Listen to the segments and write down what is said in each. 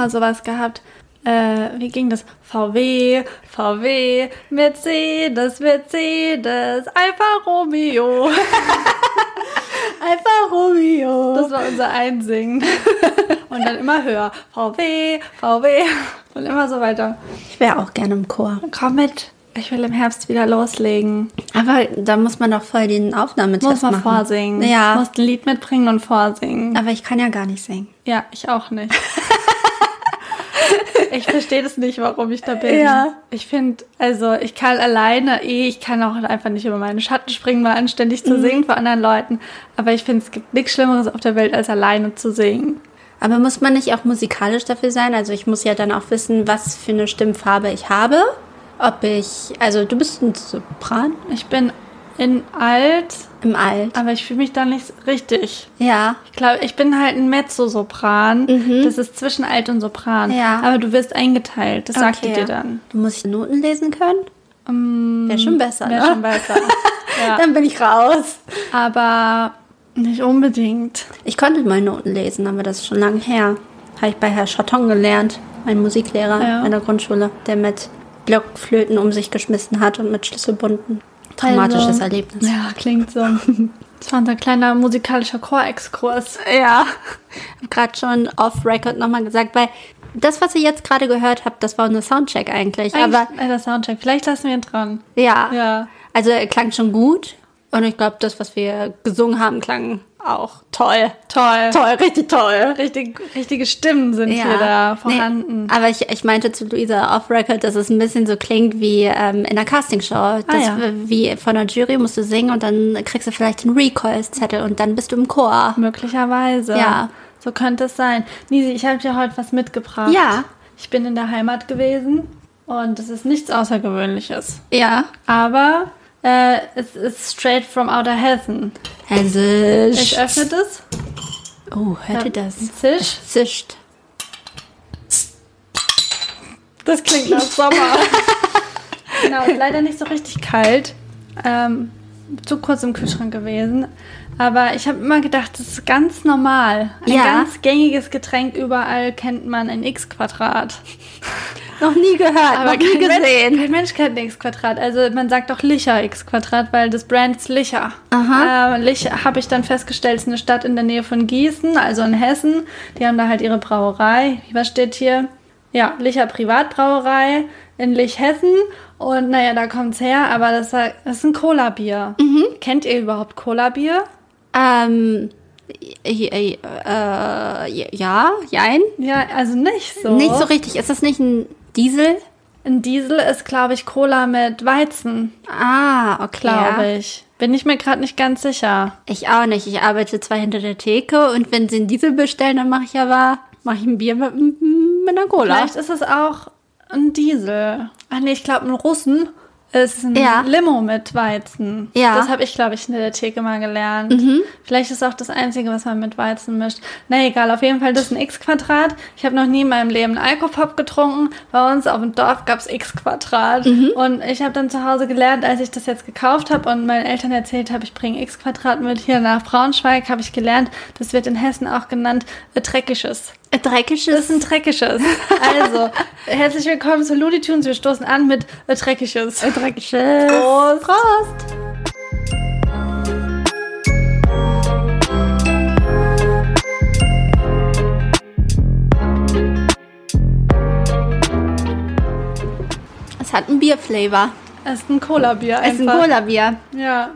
mal sowas gehabt. Äh, wie ging das? VW, VW, Mercedes, Mercedes, Alfa Romeo. Alfa Romeo. Das war unser Einsingen. Und dann immer höher. VW, VW. Und immer so weiter. Ich wäre auch gerne im Chor. Komm mit. Ich will im Herbst wieder loslegen. Aber da muss man doch voll den Aufnahmetest Muss man machen. vorsingen. Ja. Muss ein Lied mitbringen und vorsingen. Aber ich kann ja gar nicht singen. Ja, ich auch nicht. ich verstehe das nicht, warum ich da bin. Ja. Ich finde, also ich kann alleine eh, ich kann auch einfach nicht über meinen Schatten springen, mal anständig zu singen vor anderen Leuten. Aber ich finde, es gibt nichts Schlimmeres auf der Welt, als alleine zu singen. Aber muss man nicht auch musikalisch dafür sein? Also ich muss ja dann auch wissen, was für eine Stimmfarbe ich habe. Ob ich, also du bist ein Sopran Ich bin in alt, im Alt. aber ich fühle mich da nicht richtig. Ja. Ich glaube, ich bin halt ein Mezzosopran. Das ist zwischen Alt und Sopran. Mhm. Ja. Aber du wirst eingeteilt. Das sagt die Okay. dir dann. Du musst Noten lesen können? Wäre schon besser, Wäre ne? schon besser. ja. Dann bin ich raus. Aber nicht unbedingt. Ich konnte mal Noten lesen, aber das ist schon lange her. Habe ich bei Herr Chaton gelernt, mein Musiklehrer Ja. in der Grundschule, der mit Blockflöten um sich geschmissen hat und mit Schlüsselbunden. Traumatisches Also, Erlebnis. Ja, klingt so. Das war unser kleiner musikalischer Chorexkurs. Ja. Ich habe gerade schon off-Record nochmal gesagt, weil das, was ihr jetzt gerade gehört habt, das war unser Soundcheck eigentlich. Aber Aber der Soundcheck. Vielleicht lassen wir ihn dran. ja, Ja. also er klang schon gut. Und ich glaube, das, was wir gesungen haben, klang auch toll. Toll. Toll, richtig toll. Richtig, richtige Stimmen sind hier da vorhanden. Nee, aber ich, ich meinte zu Luisa off-Record, dass es ein bisschen so klingt wie ähm, in einer Castingshow. Das, ja. Wie von der Jury musst du singen und dann kriegst du vielleicht einen Recoils-Zettel und dann bist du im Chor. Möglicherweise. Ja. So könnte es sein. Nisi, ich habe dir heute was mitgebracht. Ja. Ich bin in der Heimat gewesen und es ist nichts Außergewöhnliches. Ja. Aber äh, es ist straight from outer heaven. Hessisch. Ich öffne das. Oh, hört ihr das? Zisch. Es zischt. Das klingt nach Sommer. genau, leider nicht so richtig kalt. Ähm, zu kurz im Kühlschrank gewesen. Aber ich habe immer gedacht, das ist ganz normal. Ein Ja. ganz gängiges Getränk. Überall kennt man ein X-Quadrat. Noch nie gehört, noch nie gesehen. Mensch, kein Mensch kennt ein X-Quadrat. Also man sagt doch Licher X-Quadrat, weil das Brand ist Licher. Aha. Ähm, Licher habe ich dann festgestellt, ist eine Stadt in der Nähe von Gießen, also in Hessen. Die haben da halt ihre Brauerei. Was steht hier? Ja, Licher Privatbrauerei in Lichhessen. Und naja, da kommt's her, aber das, das ist ein Cola-Bier. Mhm. Kennt ihr überhaupt Cola-Bier? Ähm, äh, äh, ja, jein. Ja, also nicht so. Nicht so richtig. Ist das nicht ein Diesel? Ein Diesel ist, glaube ich, Cola mit Weizen, Ah, okay. glaube ja. ich. Bin ich mir gerade nicht ganz sicher. Ich auch nicht. Ich arbeite zwar hinter der Theke und wenn sie einen Diesel bestellen, dann mache ich aber mache ich ein Bier mit, mit einer Cola. Vielleicht ist es auch ein Diesel. Ach nee, ich glaube, ein Russen ist ein Ja. Limo mit Weizen. Ja. Mhm. Das habe ich, glaube ich, in der Theke mal gelernt. Vielleicht ist auch das Einzige, was man mit Weizen mischt. Na egal, auf jeden Fall, das ist ein X-Quadrat. Ich habe noch nie in meinem Leben einen Alkopop getrunken. Bei uns auf dem Dorf gab es X-Quadrat. Mhm. Und ich habe dann zu Hause gelernt, als ich das jetzt gekauft habe und meinen Eltern erzählt habe, ich bringe X-Quadrat mit hier nach Braunschweig, habe ich gelernt, das wird in Hessen auch genannt äh, Dreckisches. Ein dreckiges. Das ist ein Dreckisches. Also, herzlich willkommen zu Looney Tunes. Wir stoßen an mit äh, Dreckisches. dreckiges. Prost. Prost. Es hat einen Bierflavor. Es ist ein Cola-Bier Es ist ein. Cola-Bier. Ja.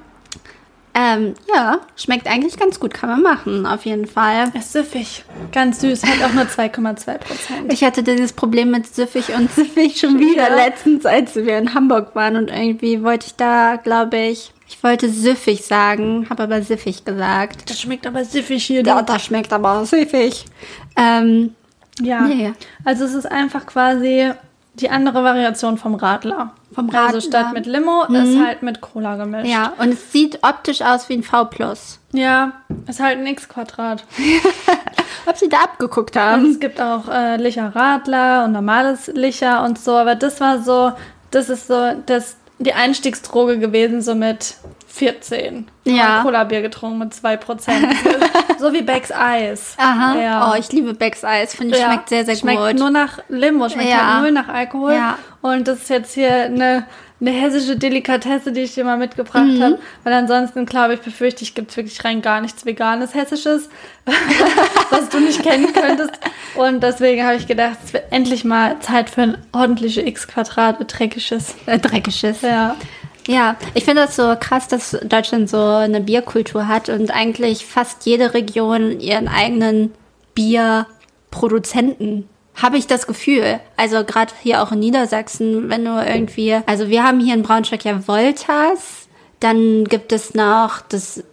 Ähm, ja, schmeckt eigentlich ganz gut, kann man machen, auf jeden Fall. Ist süffig. Ganz süß. Hat auch nur 2,2 Prozent. Ich hatte dieses Problem mit süffig und süffig schon wieder Ja. letztens, als wir in Hamburg waren und irgendwie wollte ich da, glaube ich, ich wollte süffig sagen, habe aber siffig gesagt. Das schmeckt aber süffig hier. Ja, das schmeckt aber süffig. Ähm, Ja. Nee. Also, es ist einfach quasi die andere Variation vom Radler. Vom Also, Radler. Mhm. statt mit Limo ist halt mit Cola gemischt. ja, und es sieht optisch aus wie ein V+. Ja, ist halt ein X-Quadrat. Ob sie da abgeguckt Und haben? es gibt auch äh, Licher Radler und normales Licher und so, aber das war so, das ist so das, die Einstiegsdroge gewesen, so mit 14. Ja. Cola-Bier getrunken mit 2%. so wie Becks Eis. Aha. Ja. Oh, ich liebe Becks Eis. Finde ich, Ja. schmeckt sehr, sehr schmeckt gut. nur nach Limo, schmeckt Ja. halt null nach Alkohol. Ja. Und das ist jetzt hier eine, eine hessische Delikatesse, die ich dir mal mitgebracht Mhm. habe. Weil ansonsten, glaube ich, befürchte ich, gibt es wirklich rein gar nichts Veganes, Hessisches, was du nicht kennen könntest. Und deswegen habe ich gedacht, es wird endlich mal Zeit für ein ordentliche X-Quadrat dreckiges. Äh, Dreckiges. Ja. Ja, ich finde das so krass, dass Deutschland so eine Bierkultur hat und eigentlich fast jede Region ihren eigenen Bierproduzenten. Habe ich das Gefühl. Also gerade hier auch in Niedersachsen, wenn du irgendwie, also wir haben hier in Braunschweig ja Voltas, dann gibt es noch das,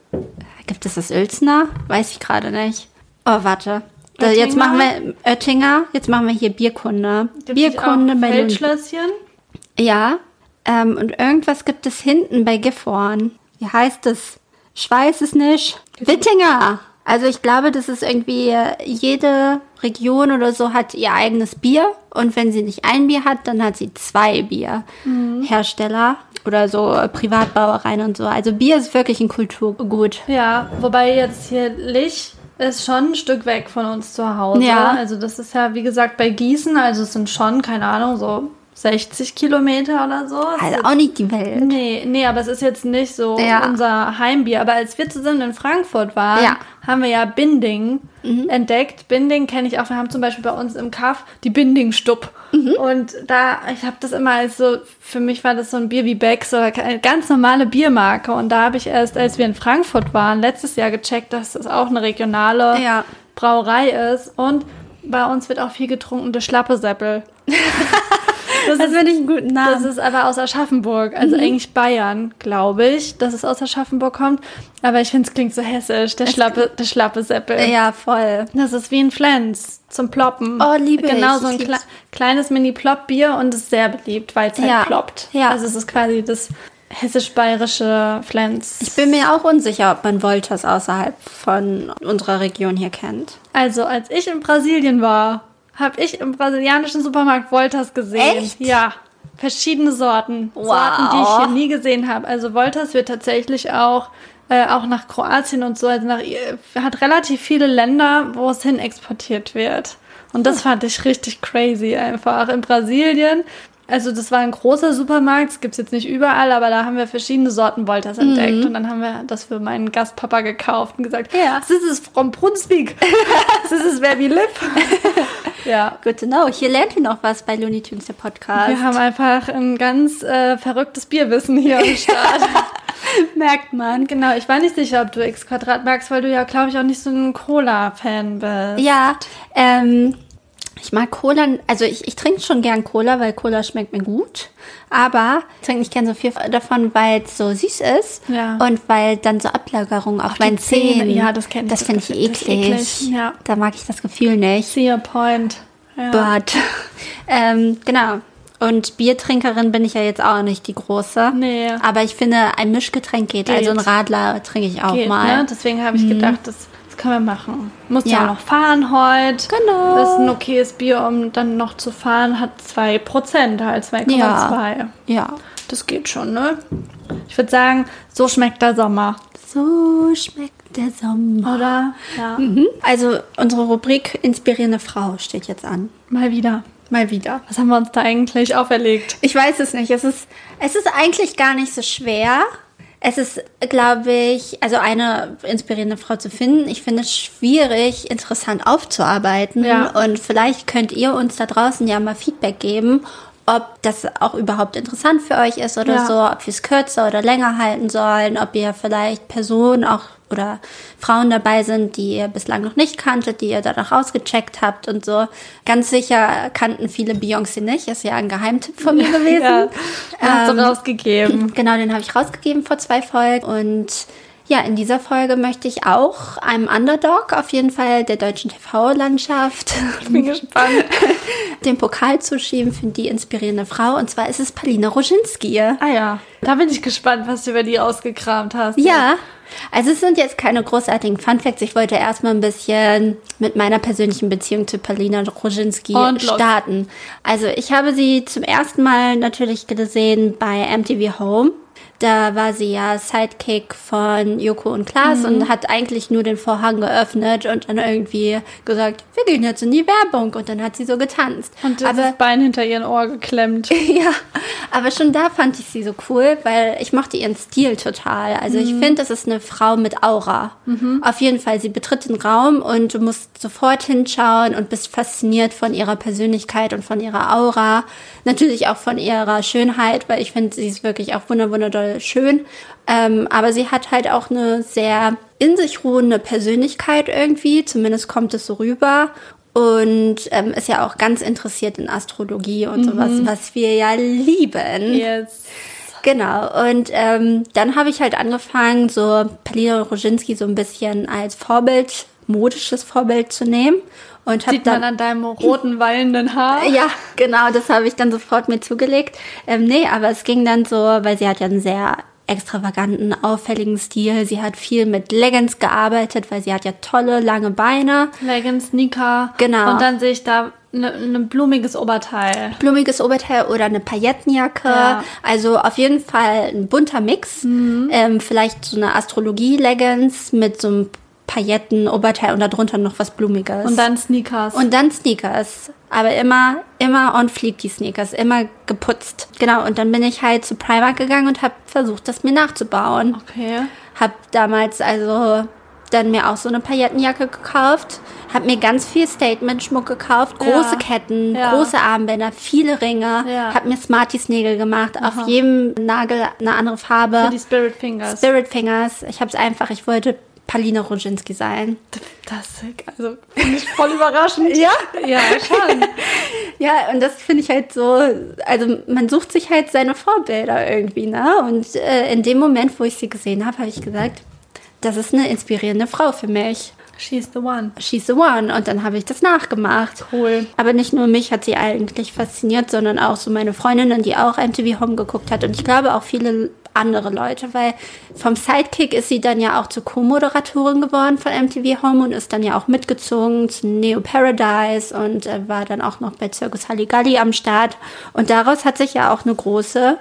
gibt es das Uelzner? Weiß ich gerade nicht. Oh, warte. Da, jetzt Oettinger? machen wir Oettinger, jetzt machen wir hier Bierkunde. Gibt's Bierkunde bei. Feldschlösschen. Ja, ähm, und irgendwas gibt es hinten bei Gifhorn. Wie heißt es? Ich weiß es nicht. Wittinger! Also ich glaube, das ist irgendwie, äh, jede Region oder so hat ihr eigenes Bier. Und wenn sie nicht ein Bier hat, dann hat sie zwei Bierhersteller oder so äh, Privatbrauereien und so. Also Bier ist wirklich ein Kulturgut. Ja, wobei jetzt hier Lich ist schon ein Stück weg von uns zu Hause. Ja. Also das ist ja, wie gesagt, bei Gießen, also es sind schon, keine Ahnung, so 60 Kilometer oder so. Also auch nicht die Welt. Nee, nee, aber es ist jetzt nicht so Ja. unser Heimbier. Aber als wir zusammen in Frankfurt waren, Ja. haben wir ja Binding entdeckt. Binding kenne ich auch. Wir haben zum Beispiel bei uns im Kaff die Binding-Stub. Und da, ich habe das immer als so, für mich war das so ein Bier wie Becks oder eine ganz normale Biermarke. Und da habe ich erst, als wir in Frankfurt waren, letztes Jahr gecheckt, dass das auch eine regionale Ja. Brauerei ist. Und bei uns wird auch viel getrunken, der Schlappesäppel. Das Das finde ich einen guten das Namen. ist aber aus Aschaffenburg, also Mhm. eigentlich Bayern, glaube ich, dass es aus Aschaffenburg kommt. Aber ich finde, es klingt so hessisch, der schlappe, der schlappe Seppel. ja, voll. Das ist wie ein Flens zum Ploppen. Oh, liebe ich. Genau, so Ich ein lieb's. kle kleines Mini-Plop-Bier und ist sehr beliebt, weil es halt Ja. ploppt. Ja. Also es ist quasi das hessisch-bayerische Flens. Ich bin mir auch unsicher, ob man Voltas außerhalb von unserer Region hier kennt. Also, als ich in Brasilien war, habe ich im brasilianischen Supermarkt Voltas gesehen. Echt? Ja. Verschiedene Sorten. Wow. Sorten, die ich hier nie gesehen habe. Also Voltas wird tatsächlich auch, äh, auch nach Kroatien und so, also nach, hat relativ viele Länder, wo es hin exportiert wird. Und das fand ich richtig crazy einfach. In Brasilien, also das war ein großer Supermarkt, das gibt es jetzt nicht überall, aber da haben wir verschiedene Sorten Voltas entdeckt. Und dann haben wir das für meinen Gastpapa gekauft und gesagt, Ja. this is from Brunswick. this is where we live. ja. Good to know. Hier lernt ihr noch was bei Looney Tunes, der Podcast. Wir haben einfach ein ganz äh, verrücktes Bierwissen hier am Start. merkt man. genau, ich war nicht sicher, ob du X Quadrat magst, weil du ja, glaube ich, auch nicht so ein Cola-Fan bist. Ja, ähm, ich mag Cola, also ich, ich trinke schon gern Cola, weil Cola schmeckt mir gut. Aber ich trinke nicht gern so viel davon, weil es so süß ist. Ja. Und weil dann so Ablagerungen auf, meinen Zähne, Zähnen. ja, das kenn ich. Das finde ich eklig. eklig, ja. Da mag ich das Gefühl nicht. See a point. Ja. But, ähm, genau. Und Biertrinkerin bin ich ja jetzt auch nicht die große. Nee. Aber ich finde, ein Mischgetränk geht. Geht. Also ein Radler trinke ich auch Geht, mal. ne? Deswegen habe ich gedacht, das, das können wir machen. Musst ja Ja. auch noch fahren heute. Genau. Das ist ein okayes Bier, um dann noch zu fahren, hat 2%, halt 2,2. Ja. Ja. Das geht schon, ne? Ich würde sagen, so schmeckt der Sommer, So schmeckt der Sommer. oder? Ja. Mhm. Also unsere Rubrik Inspirierende Frau steht jetzt an. Mal wieder. Mal wieder. Was haben wir uns da eigentlich auferlegt? Ich weiß es nicht. Es ist, es ist eigentlich gar nicht so schwer. Es ist, glaube ich, also eine inspirierende Frau zu finden. Ich finde es schwierig, interessant aufzuarbeiten. Ja. Und vielleicht könnt ihr uns da draußen ja mal Feedback geben, ob das auch überhaupt interessant für euch ist oder Ja. so, ob wir es kürzer oder länger halten sollen, ob ihr vielleicht Personen auch oder Frauen dabei sind, die ihr bislang noch nicht kanntet, die ihr danach ausgecheckt habt und so. Ganz sicher kannten viele Beyoncé nicht, ist ja ein Geheimtipp von mir gewesen. Ja, hast Ähm, du rausgegeben. Genau, den habe ich rausgegeben vor zwei Folgen. Und ja, in dieser Folge möchte ich auch einem Underdog auf jeden Fall der deutschen TV-Landschaft Ich bin gespannt. den Pokal zuschieben für die inspirierende Frau. Und zwar ist es Palina Roginski. Ah ja, da bin ich gespannt, was du über die ausgekramt hast. Ja, also es sind jetzt keine großartigen Funfacts. Ich wollte erstmal ein bisschen mit meiner persönlichen Beziehung zu Palina Roginski starten. Also ich habe sie zum ersten Mal natürlich gesehen bei MTV Home. Da war sie ja Sidekick von Joko und Klaas Mhm. und hat eigentlich nur den Vorhang geöffnet und dann irgendwie gesagt, wir gehen jetzt in die Werbung. Und dann hat sie so getanzt. Und das aber Bein hinter ihren Ohr geklemmt. ja, aber schon da fand ich sie so cool, weil ich mochte ihren Stil total. Also ich finde, das ist eine Frau mit Aura. Auf jeden Fall, sie betritt den Raum und du musst sofort hinschauen und bist fasziniert von ihrer Persönlichkeit und von ihrer Aura. Natürlich auch von ihrer Schönheit, weil ich finde, sie ist wirklich auch wunder schön. Ähm, aber sie hat halt auch eine sehr in sich ruhende Persönlichkeit irgendwie. Zumindest kommt es so rüber und ähm, ist ja auch ganz interessiert in Astrologie und sowas, was wir ja lieben. Yes. Genau. Und ähm, dann habe ich halt angefangen, so Palina Roginski so ein bisschen als Vorbild, modisches Vorbild zu nehmen. Und Sieht man dann an deinem roten, wallenden Haar. ja, genau, das habe ich dann sofort mir zugelegt. Ähm, nee, aber es ging dann so, weil sie hat ja einen sehr extravaganten, auffälligen Stil. Sie hat viel mit Leggings gearbeitet, weil sie hat ja tolle, lange Beine. Leggings, Sneaker. Genau. Und dann sehe ich da ein ne, ne blumiges Oberteil. blumiges Oberteil oder eine Paillettenjacke. Ja. Also auf jeden Fall ein bunter Mix. Ähm, vielleicht so eine Astrologie-Leggings mit so einem Pailletten-Oberteil und darunter noch was Blumiges. Und dann Sneakers. Und dann Sneakers. Aber immer, immer on fleek die Sneakers. Immer geputzt. Genau. Und dann bin ich halt zu Primark gegangen und habe versucht, das mir nachzubauen. okay. Hab damals also dann mir auch so eine Paillettenjacke gekauft. Hab mir ganz viel Statement-Schmuck gekauft. Große Ja. Ketten, Ja. große Armbänder, viele Ringe. Ja. Hab mir Smarties-Nägel gemacht. Auf jedem Nagel eine andere Farbe. Für die Spirit Fingers. Spirit Fingers. Ich hab's einfach, ich wollte Palina Roginski sein. Das also finde ich voll überraschend. ja? Ja, schon. Ja, und das finde ich halt so, also man sucht sich halt seine Vorbilder irgendwie, ne? Und äh, in dem Moment, wo ich sie gesehen habe, habe ich gesagt, das ist eine inspirierende Frau für mich. She's the one. She's the one. Und dann habe ich das nachgemacht. Cool. Aber nicht nur mich hat sie eigentlich fasziniert, sondern auch so meine Freundinnen, die auch MTV Home geguckt hat. Und ich glaube auch viele andere Leute, weil vom Sidekick ist sie dann ja auch zur Co-Moderatorin geworden von MTV Home und ist dann ja auch mitgezogen zu Neo Paradise und äh, war dann auch noch bei Circus Halligalli am Start. Und daraus hat sich ja auch eine große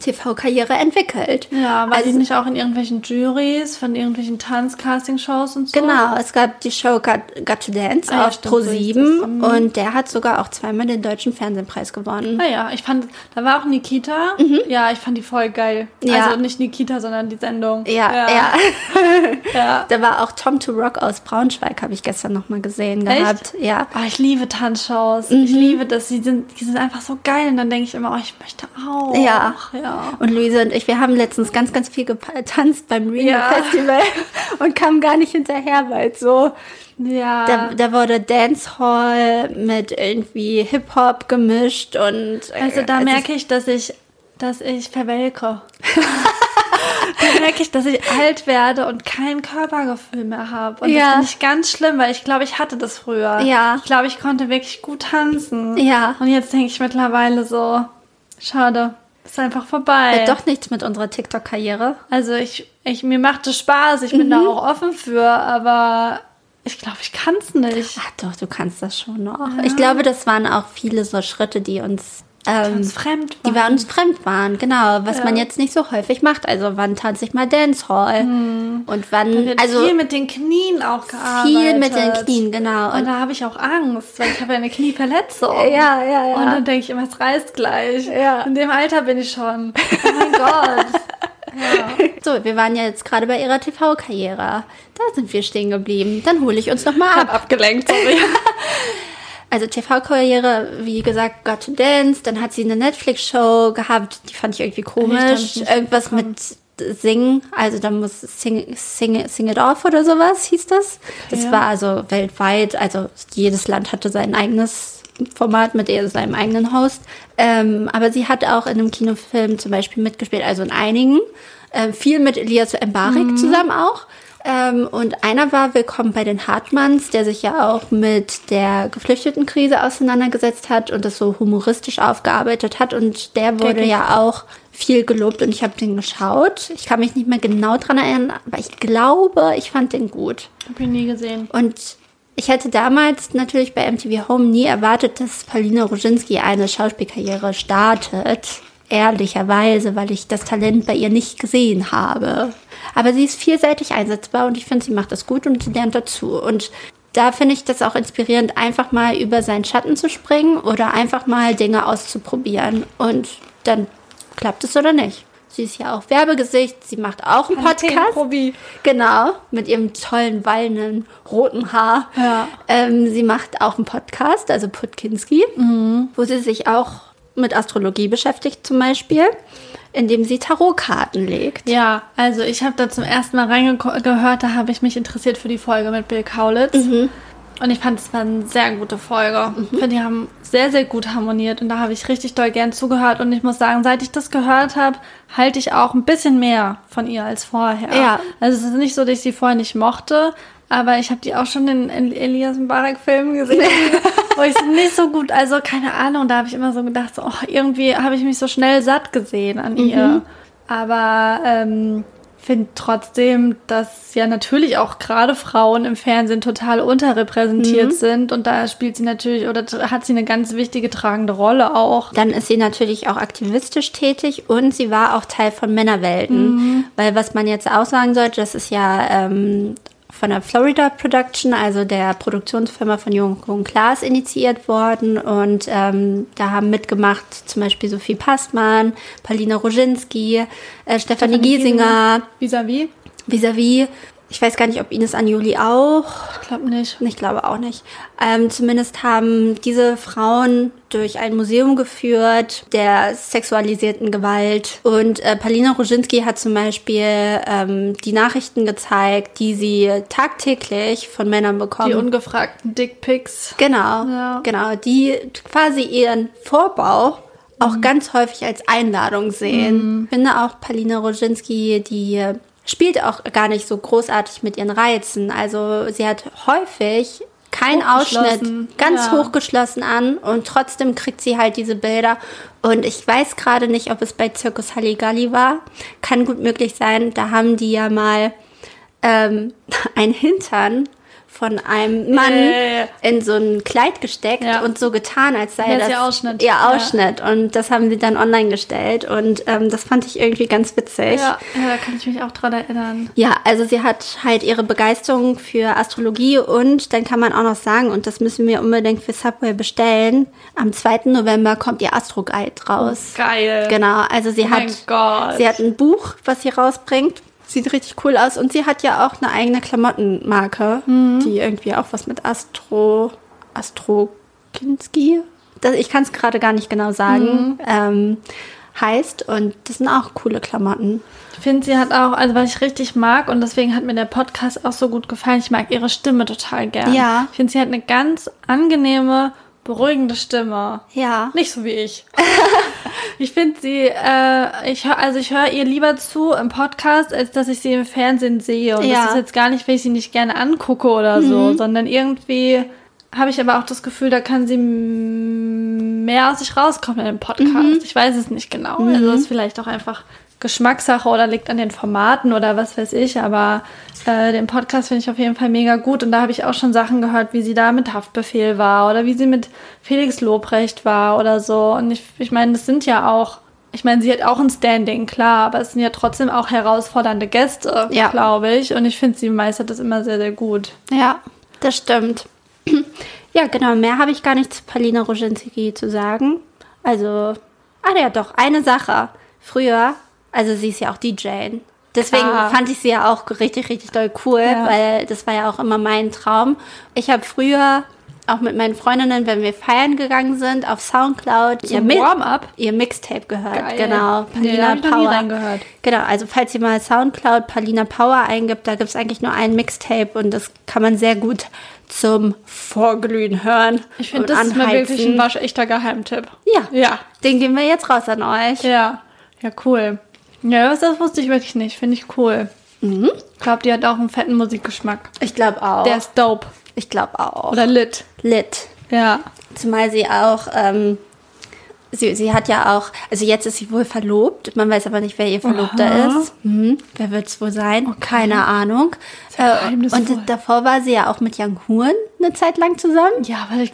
TV-Karriere entwickelt. Ja, war Also- sie nicht auch in irgendwelchen Juries von irgendwelchen Tanz-Casting-Shows und so? Genau, es gab die Show Got, Got to Dance Ah ja, auf ist Pro7 das. Mhm. und der hat sogar auch zweimal den deutschen Fernsehpreis gewonnen. Naja, ich fand, da war auch Nikita. Ja, ich fand die voll geil. Mhm. Ja. Also nicht Nikita, sondern die Sendung. Ja, ja. ja. Da war auch Tom to Rock aus Braunschweig, habe ich gestern noch mal gesehen gehabt. Ja. Oh, ich liebe Tanzshows. Mhm. Ich liebe das. Die sind, die sind einfach so geil. Und dann denke ich immer, oh, ich möchte auch. Ja. Ja. Und Luise und ich, wir haben letztens ganz, ganz viel getanzt beim Reno Ja. Festival und kamen gar nicht hinterher, weil so, Ja. da, da wurde Dancehall mit irgendwie Hip-Hop gemischt und also da merke ich, dass ich, dass ich verwelke. da merke ich, dass ich alt werde und kein Körpergefühl mehr habe. Und Ja. das finde ich ganz schlimm, weil ich glaube, ich hatte das früher. Ja. Ich glaube, ich konnte wirklich gut tanzen. Ja. Und jetzt denke ich mittlerweile so, schade, ist einfach vorbei. hat doch nichts mit unserer TikTok-Karriere. Also ich, ich, mir macht es Spaß, ich bin Mhm. da auch offen für, aber ich glaube, ich kann es nicht. Ach doch, du kannst das schon noch. Ich glaube, das waren auch viele so Schritte, die uns ähm, Uns fremd die wir uns fremd waren, genau, was Ja. man jetzt nicht so häufig macht. Also wann tanze ich mal Dancehall und wann, Wird also viel mit den Knien auch gearbeitet. viel mit den Knien, genau. Und da habe ich auch Angst, weil ich habe ja eine Knieverletzung. ja, ja, ja. Und dann denke ich immer, es reißt gleich. Ja. In dem Alter bin ich schon. Oh mein Gott. Ja. so, wir waren ja jetzt gerade bei ihrer TV-Karriere. Da sind wir stehen geblieben. Dann hole ich uns noch mal Hab ab. abgelenkt, sorry. Also TV-Karriere, wie gesagt, Got to Dance. Dann hat sie eine Netflix-Show gehabt, die fand ich irgendwie komisch. ich Irgendwas mit Singen, also da muss Sing, Sing, Sing It Off oder sowas hieß das. Das Ja. war also weltweit, also jedes Land hatte sein eigenes Format mit seinem eigenen Host. Ähm, aber sie hat auch in einem Kinofilm zum Beispiel mitgespielt, also in einigen. Ähm, viel mit Elias Mbarek zusammen auch. Ähm, und einer war Willkommen bei den Hartmanns, der sich ja auch mit der Geflüchtetenkrise auseinandergesetzt hat und das so humoristisch aufgearbeitet hat. Und der wurde Wirklich? ja auch viel gelobt und ich habe den geschaut. Ich kann mich nicht mehr genau dran erinnern, aber ich glaube, ich fand den gut. Hab ich nie gesehen. Und ich hätte damals natürlich bei MTV Home nie erwartet, dass Paulina Roginski eine Schauspielkarriere startet. Ehrlicherweise, weil ich das Talent bei ihr nicht gesehen habe. Aber sie ist vielseitig einsetzbar und ich finde, sie macht das gut und sie lernt dazu. Und da finde ich das auch inspirierend, einfach mal über seinen Schatten zu springen oder einfach mal Dinge auszuprobieren. Und dann klappt es oder nicht. Sie ist ja auch Werbegesicht, sie macht auch einen Podcast. Probi. Genau, mit ihrem tollen, wallenden, roten Haar. Ja. Ähm, sie macht auch einen Podcast, also Putkinski, wo sie sich auch mit Astrologie beschäftigt zum Beispiel, indem sie Tarotkarten legt. Ja, also ich habe da zum ersten Mal reingehört, da habe ich mich interessiert für die Folge mit Bill Kaulitz. Und ich fand, es war eine sehr gute Folge. Ich finde, die haben sehr, sehr gut harmoniert und da habe ich richtig doll gern zugehört. Und ich muss sagen, seit ich das gehört habe, halte ich auch ein bisschen mehr von ihr als vorher. Ja. Also es ist nicht so, dass ich sie vorher nicht mochte, aber ich habe die auch schon in, in Elias Mbarek-Filmen gesehen, wo ich sie nicht so gut, also keine Ahnung, da habe ich immer so gedacht, so, oh, irgendwie habe ich mich so schnell satt gesehen an ihr. Aber ähm, finde trotzdem, dass ja natürlich auch gerade Frauen im Fernsehen total unterrepräsentiert sind und da spielt sie natürlich oder hat sie eine ganz wichtige tragende Rolle auch. Dann ist sie natürlich auch aktivistisch tätig und sie war auch Teil von Männerwelten. Weil was man jetzt auch sagen sollte, das ist ja ähm, von der Florida Production, also der Produktionsfirma von Jung und Klaas, initiiert worden. Und ähm, da haben mitgemacht zum Beispiel Sophie Passmann, Paulina Roginski, äh, Stefanie Giesinger, Vis-à-vis? vis-à-vis. Ich weiß gar nicht, ob Ines Anjuli auch. Ich glaube nicht. Ich glaube auch nicht. Ähm, zumindest haben diese Frauen durch ein Museum geführt der sexualisierten Gewalt. Und äh, Palina Roginski hat zum Beispiel ähm, die Nachrichten gezeigt, die sie tagtäglich von Männern bekommt. Die ungefragten Dickpics. Genau, Ja. genau, die quasi ihren Vorbau auch ganz häufig als Einladung sehen. Ich finde auch Palina Roginski, die äh, spielt auch gar nicht so großartig mit ihren Reizen. Also sie hat häufig keinen Ausschnitt ganz ja. hochgeschlossen an und trotzdem kriegt sie halt diese Bilder. Und ich weiß gerade nicht, ob es bei Zirkus Halligalli war. Kann gut möglich sein. Da haben die ja mal ähm, ein Hintern von einem Mann Äh. in so ein Kleid gesteckt Ja. und so getan, als sei Ja, ist das ihr Ausschnitt. ihr Ja. Ausschnitt. Und das haben sie dann online gestellt und ähm, das fand ich irgendwie ganz witzig. Ja, ja, da kann ich mich auch dran erinnern. Ja, also sie hat halt ihre Begeisterung für Astrologie und dann kann man auch noch sagen, und das müssen wir unbedingt für Subway bestellen, am 2. November kommt ihr Astro Guide raus. Geil. Genau, also sie Oh hat sie hat ein Buch, was sie rausbringt. Sieht richtig cool aus und sie hat ja auch eine eigene Klamottenmarke, Mhm. die irgendwie auch was mit Astro Astrokinski. Das, ich kann es gerade gar nicht genau Mhm. sagen. Ähm, heißt und das sind auch coole Klamotten. Ich finde, sie hat auch, also was ich richtig mag und deswegen hat mir der Podcast auch so gut gefallen. Ich mag ihre Stimme total gern. Ja. Ich finde, sie hat eine ganz angenehme, beruhigende Stimme. Ja. Nicht so wie ich. ich finde sie, äh, ich hör, also ich höre ihr lieber zu im Podcast, als dass ich sie im Fernsehen sehe. Und Ja. Mhm. das ist jetzt gar nicht, weil ich sie nicht gerne angucke oder so, sondern irgendwie habe ich aber auch das Gefühl, da kann sie mehr aus sich rauskommen in dem Podcast. Mhm. Ich weiß es nicht genau. Also ist vielleicht auch einfach Geschmackssache oder liegt an den Formaten oder was weiß ich, aber äh, den Podcast finde ich auf jeden Fall mega gut und da habe ich auch schon Sachen gehört, wie sie da mit Haftbefehl war oder wie sie mit Felix Lobrecht war oder so und ich, ich meine, das sind ja auch, ich meine, sie hat auch ein Standing, klar, aber es sind ja trotzdem auch herausfordernde Gäste, Ja. glaube ich und ich finde, sie meistert das immer sehr, sehr gut. Ja, das stimmt. Ja, genau, mehr habe ich gar nicht zu Palina Roginski zu sagen. Also, ah ja, doch, eine Sache. Früher, also sie ist ja auch DJ. Deswegen Klar. fand ich sie ja auch richtig, richtig doll cool, Ja. weil das war ja auch immer mein Traum. Ich habe früher auch mit meinen Freundinnen, wenn wir feiern gegangen sind, auf Soundcloud ihr, Zum Mi- Warm-up? ihr Mixtape gehört. Geil. Genau, Nee, ich noch nie reingehört. Genau, also falls ihr mal Soundcloud Palina Power eingibt, da gibt es eigentlich nur ein Mixtape und das kann man sehr gut zum Vorglühen hören. Ich finde, das ist mal wirklich ein anheizen. waschechter Geheimtipp. Ja, Ja, den geben wir jetzt raus an euch. Ja, ja, cool. Ja, das, das wusste ich wirklich nicht. Finde ich cool. Ich glaube, die hat auch einen fetten Musikgeschmack. Ich glaube auch. Der ist dope. ich glaube auch. Oder lit. Lit. Ja. Zumal sie auch, ähm, sie, sie hat ja auch, also jetzt ist sie wohl verlobt, man weiß aber nicht, wer ihr Verlobter Aha. ist. Hm, wer wird es wohl sein? Keine Ahnung. Äh, und davor war sie ja auch mit Young Huren eine Zeit lang zusammen. Ja, weil ich,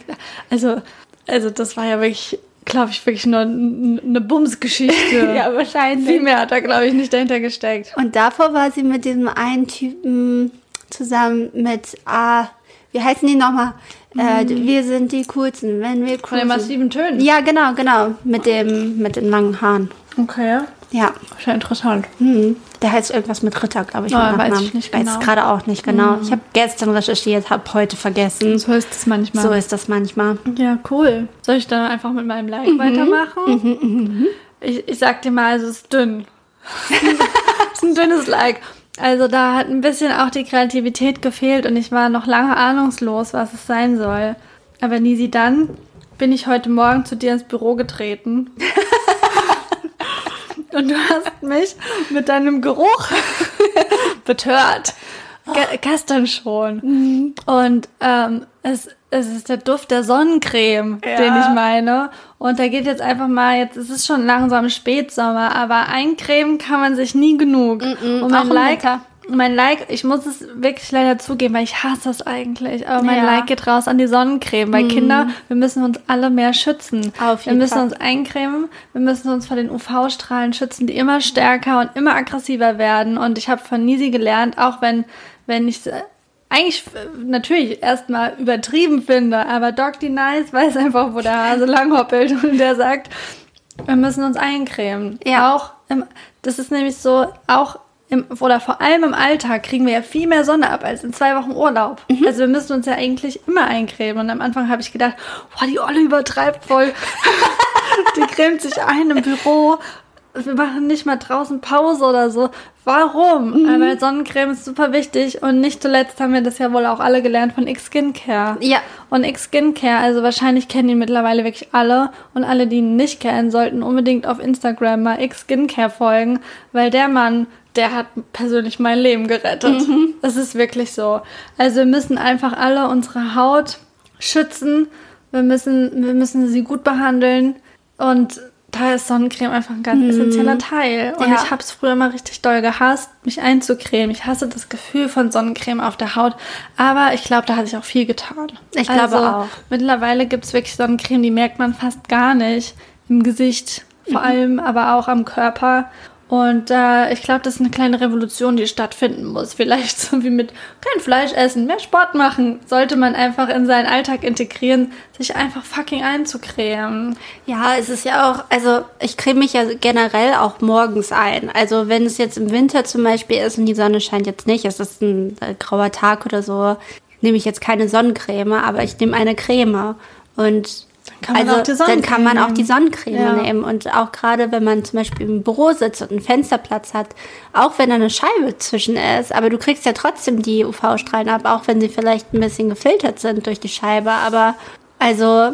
also, also das war ja wirklich glaube ich, wirklich nur eine Bumsgeschichte. Ja, wahrscheinlich. Viel mehr hat da, glaube ich, nicht dahinter gesteckt. Und davor war sie mit diesem einen Typen zusammen mit, ah, wie heißen die nochmal? Äh, wir sind die coolsten, wenn wir Mhm. Von den cruisen. massiven Tönen. Ja, genau, genau. Mit dem, mit den langen Haaren. Okay. Ja. Schon interessant. Hm. Der heißt irgendwas mit Ritter, glaube ich. Mit weiß Nachnamen. ich nicht Weiß genau. es gerade auch nicht genau. Ich habe gestern recherchiert, habe heute vergessen. So ist es manchmal. So ist das manchmal. Ja, cool. Soll ich dann einfach mit meinem Like weitermachen? Ich, ich sag dir mal, es ist dünn. es ist ein dünnes Like. Also da hat ein bisschen auch die Kreativität gefehlt und ich war noch lange ahnungslos, was es sein soll. Aber Nisi, dann bin ich heute Morgen zu dir ins Büro getreten. und du hast mich mit deinem Geruch betört. Ge gestern schon. Und ähm, es, es ist der Duft der Sonnencreme, Ja. den ich meine. Und da geht jetzt einfach mal, jetzt ist es schon langsam Spätsommer, aber eincremen kann man sich nie genug. Und auch mein im Like, Winter. Mein Like, ich muss es wirklich leider zugeben, weil ich hasse es eigentlich. Aber mein Ja. Mhm. Like geht raus an die Sonnencreme, weil Kinder, wir müssen uns alle mehr schützen. Auf wir jeden müssen Fall. uns eincremen, wir müssen uns vor den UV-Strahlen schützen, die immer stärker und immer aggressiver werden. Und ich habe von Nisi gelernt, auch wenn, wenn ich eigentlich äh, natürlich erstmal übertrieben finde, aber Doc D Nice weiß einfach, wo der Hase langhoppelt und der sagt, wir müssen uns eincremen. Ja. Auch im, das ist nämlich so, auch im, oder vor allem im Alltag kriegen wir ja viel mehr Sonne ab als in zwei Wochen Urlaub. Also wir müssen uns ja eigentlich immer eincremen. Und am Anfang habe ich gedacht, boah, die Olle übertreibt voll. die cremt sich ein im Büro. Wir machen nicht mal draußen Pause oder so. Warum? Aber Sonnencreme ist super wichtig. Und nicht zuletzt haben wir das ja wohl auch alle gelernt von X Skincare. Ja. Und X Skincare, also wahrscheinlich kennen ihn mittlerweile wirklich alle. Und alle, die ihn nicht kennen, sollten unbedingt auf Instagram mal X Skincare folgen, weil der Mann, der hat persönlich mein Leben gerettet. Das ist wirklich so. Also wir müssen einfach alle unsere Haut schützen. Wir müssen, wir müssen sie gut behandeln. Und da ist Sonnencreme einfach ein ganz essentieller Teil. Und Ja. ich habe es früher mal richtig doll gehasst, mich einzucremen. Ich hasse das Gefühl von Sonnencreme auf der Haut. Aber ich glaube, da hat sich auch viel getan. Ich glaube auch. Mittlerweile gibt es wirklich Sonnencreme, die merkt man fast gar nicht. Im Gesicht vor allem, aber auch am Körper. Und äh, ich glaube, das ist eine kleine Revolution, die stattfinden muss. Vielleicht so wie mit kein Fleisch essen, mehr Sport machen. Sollte man einfach in seinen Alltag integrieren, sich einfach fucking einzucremen. Ja, es ist ja auch, also ich creme mich ja generell auch morgens ein. Also wenn es jetzt im Winter zum Beispiel ist und die Sonne scheint jetzt nicht, es ist ein äh, grauer Tag oder so, nehme ich jetzt keine Sonnencreme, aber ich nehme eine Creme. Und kann also, dann kann man auch die. Sonnencreme Ja. nehmen. Und auch gerade, wenn man zum Beispiel im Büro sitzt und einen Fensterplatz hat, auch wenn da eine Scheibe zwischen ist, aber du kriegst ja trotzdem die UV-Strahlen ab, auch wenn sie vielleicht ein bisschen gefiltert sind durch die Scheibe. Aber also,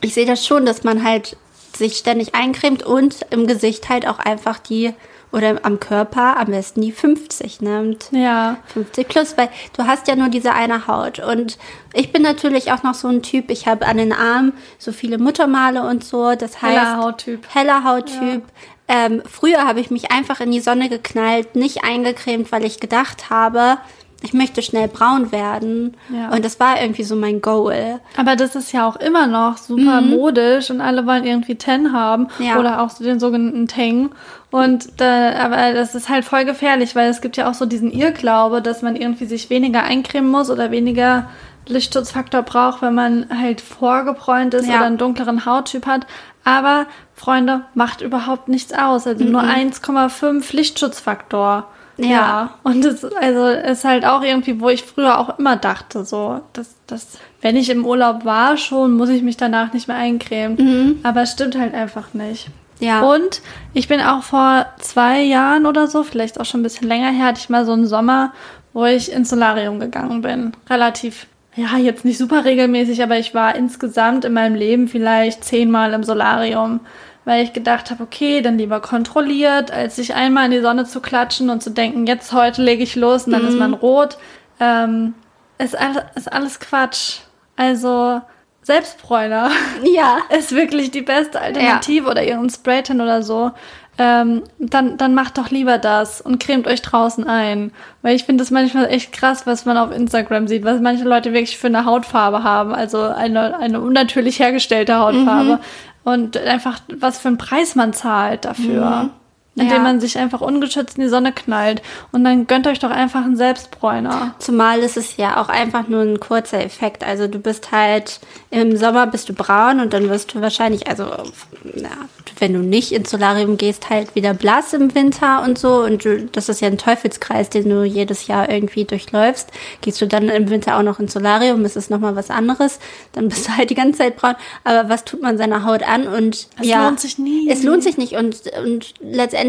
ich sehe das schon, dass man halt sich ständig eincremt und im Gesicht halt auch einfach die, oder am Körper am besten die 50 nimmt. Ja. 50 plus, weil du hast ja nur diese eine Haut. Und ich bin natürlich auch noch so ein Typ, ich habe an den Armen so viele Muttermale und so. Das heißt, Heller Hauttyp. Heller Hauttyp. Ähm, früher habe ich mich einfach in die Sonne geknallt, nicht eingecremt, weil ich gedacht habe, ich möchte schnell braun werden. Ja. Und das war irgendwie so mein Goal. Aber das ist ja auch immer noch super modisch und alle wollen irgendwie Ten haben Mhm. Ja. oder auch so den sogenannten Teng. Und da, aber das ist halt voll gefährlich, weil es gibt ja auch so diesen Irrglaube, dass man irgendwie sich weniger eincremen muss oder weniger Lichtschutzfaktor braucht, wenn man halt vorgebräunt ist Ja. oder einen dunkleren Hauttyp hat. Aber Freunde, macht überhaupt nichts aus. Also nur 1,5 Lichtschutzfaktor. Ja. ja. Und das also ist halt auch irgendwie, wo ich früher auch immer dachte, so, dass, dass wenn ich im Urlaub war, schon muss ich mich danach nicht mehr eincremen. Aber es stimmt halt einfach nicht. Ja. Und ich bin auch vor zwei Jahren oder so, vielleicht auch schon ein bisschen länger her, hatte ich mal so einen Sommer, wo ich ins Solarium gegangen bin. Relativ, ja, jetzt nicht super regelmäßig, aber ich war insgesamt in meinem Leben vielleicht zehnmal im Solarium, weil ich gedacht habe, okay, dann lieber kontrolliert, als sich einmal in die Sonne zu klatschen und zu denken, jetzt heute lege ich los und dann ist man rot. Ähm, ist, alles, ist alles Quatsch. Also Selbstbräuner Ja. ist wirklich die beste Alternative oder irgendein Spraytan oder so, ähm, dann, dann macht doch lieber das und cremt euch draußen ein. Weil ich finde es manchmal echt krass, was man auf Instagram sieht, was manche Leute wirklich für eine Hautfarbe haben, also eine, eine unnatürlich hergestellte Hautfarbe. Und einfach, was für einen Preis man zahlt dafür. Mhm. Indem Ja. man sich einfach ungeschützt in die Sonne knallt. Und dann gönnt euch doch einfach einen Selbstbräuner. Zumal ist es ja auch einfach nur ein kurzer Effekt. Also du bist halt im Sommer bist du braun und dann wirst du wahrscheinlich, also ja, wenn du nicht ins Solarium gehst, halt wieder blass im Winter und so. Und du, das ist ja ein Teufelskreis, den du jedes Jahr irgendwie durchläufst. Gehst du dann im Winter auch noch ins Solarium, ist es nochmal was anderes. Dann bist du halt die ganze Zeit braun. Aber was tut man seiner Haut an? Und Es ja, lohnt sich nie. Es lohnt sich nicht. Und, und letztendlich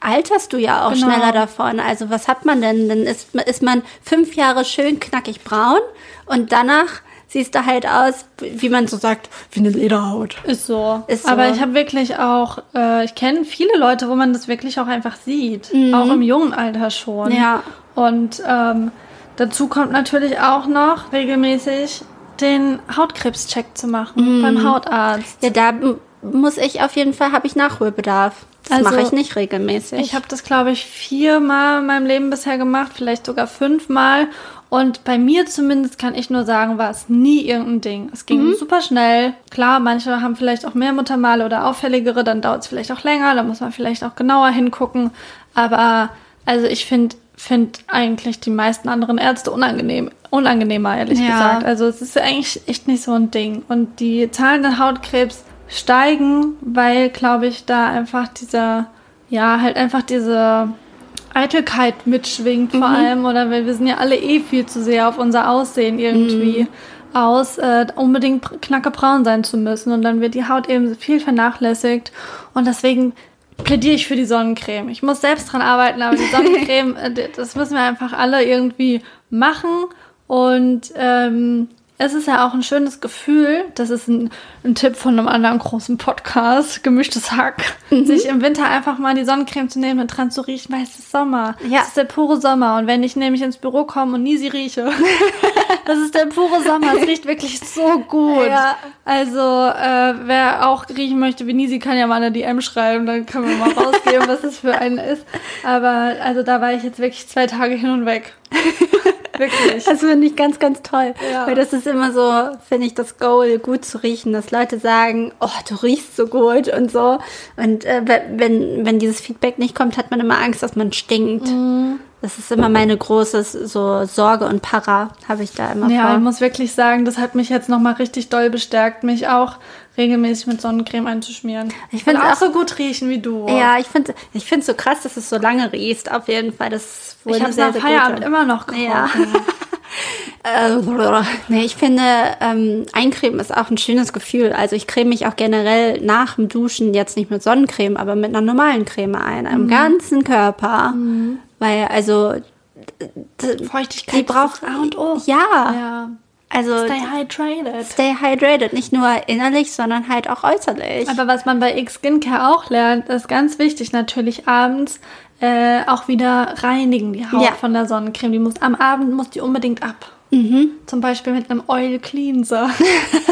alterst du ja auch Genau. schneller davon. Also was hat man denn? Dann ist, ist man fünf Jahre schön knackig braun und danach siehst du halt aus, wie man so sagt, wie eine Lederhaut. Ist so. Ist so. Aber ich habe wirklich auch, äh, ich kenne viele Leute, wo man das wirklich auch einfach sieht. Auch im jungen Alter schon. Mhm. Ja. Und ähm, dazu kommt natürlich auch noch regelmäßig den Hautkrebscheck zu machen Mhm. beim Hautarzt. Ja, da muss ich auf jeden Fall, habe ich Nachholbedarf. Das Also, mache ich nicht regelmäßig. Ich habe das, glaube ich, viermal in meinem Leben bisher gemacht, vielleicht sogar fünfmal. Und bei mir zumindest kann ich nur sagen, war es nie irgendein Ding. Es ging super schnell. Klar, manche haben vielleicht auch mehr Muttermale oder auffälligere, dann dauert es vielleicht auch länger, da muss man vielleicht auch genauer hingucken. Aber also ich finde find eigentlich die meisten anderen Ärzte unangenehm, unangenehmer, ehrlich Ja. gesagt. Also es ist eigentlich echt nicht so ein Ding. Und die Zahlen an Hautkrebs steigen, weil, glaube ich, da einfach dieser, ja, halt einfach diese Eitelkeit mitschwingt vor allem. Oder weil wir sind ja alle eh viel zu sehr auf unser Aussehen irgendwie aus, äh, unbedingt knackebraun sein zu müssen. Und dann wird die Haut eben viel vernachlässigt. Und deswegen plädiere ich für die Sonnencreme. Ich muss selbst dran arbeiten, aber die Sonnencreme, äh, das müssen wir einfach alle irgendwie machen. Und ähm, es ist ja auch ein schönes Gefühl, das ist ein, ein Tipp von einem anderen großen Podcast, gemischtes Hack, Mhm. sich im Winter einfach mal die Sonnencreme zu nehmen und dran zu riechen, weil es ist Sommer. Ja. Es ist der pure Sommer. Und wenn ich nämlich ins Büro komme und nie sie rieche, das ist der pure Sommer. Es riecht wirklich so gut. Ja. Also, äh, wer auch riechen möchte wie Nisi, kann ja mal eine DM schreiben, dann können wir mal rausgeben, was das für einen ist. Aber also da war ich jetzt wirklich zwei Tage hin und weg. wirklich. Das finde ich ganz, ganz toll. Ja. Weil das ist immer so, finde ich, das Goal, gut zu riechen, dass Leute sagen, oh, du riechst so gut und so. Und äh, wenn, wenn dieses Feedback nicht kommt, hat man immer Angst, dass man stinkt. Mhm. Das ist immer meine große so Sorge und Para, habe ich da immer Ja, ich vor. muss wirklich sagen, das hat mich jetzt nochmal richtig doll bestärkt, mich auch regelmäßig mit Sonnencreme einzuschmieren. Ich find's auch auch- so gut riechen wie du. Ja, ich finde ich find's so krass, dass es so lange riecht. Auf jeden Fall. Das ich habe nach Feierabend gute. immer noch gerochen. Ja. Äh, nee, ich finde, ähm, Eincremen ist auch ein schönes Gefühl. Also ich creme mich auch generell nach dem Duschen jetzt nicht mit Sonnencreme, aber mit einer normalen Creme ein, Mhm. am ganzen Körper. Weil, also, Feuchtigkeit die braucht A und O. Ja, Ja. also Stay hydrated. stay hydrated, nicht nur innerlich, sondern halt auch äußerlich. Aber was man bei X-Skincare auch lernt, ist ganz wichtig, natürlich abends äh, auch wieder reinigen die Haut Ja. von der Sonnencreme. Die muss am Abend muss die unbedingt ab. Zum Beispiel mit einem Oil Cleanser.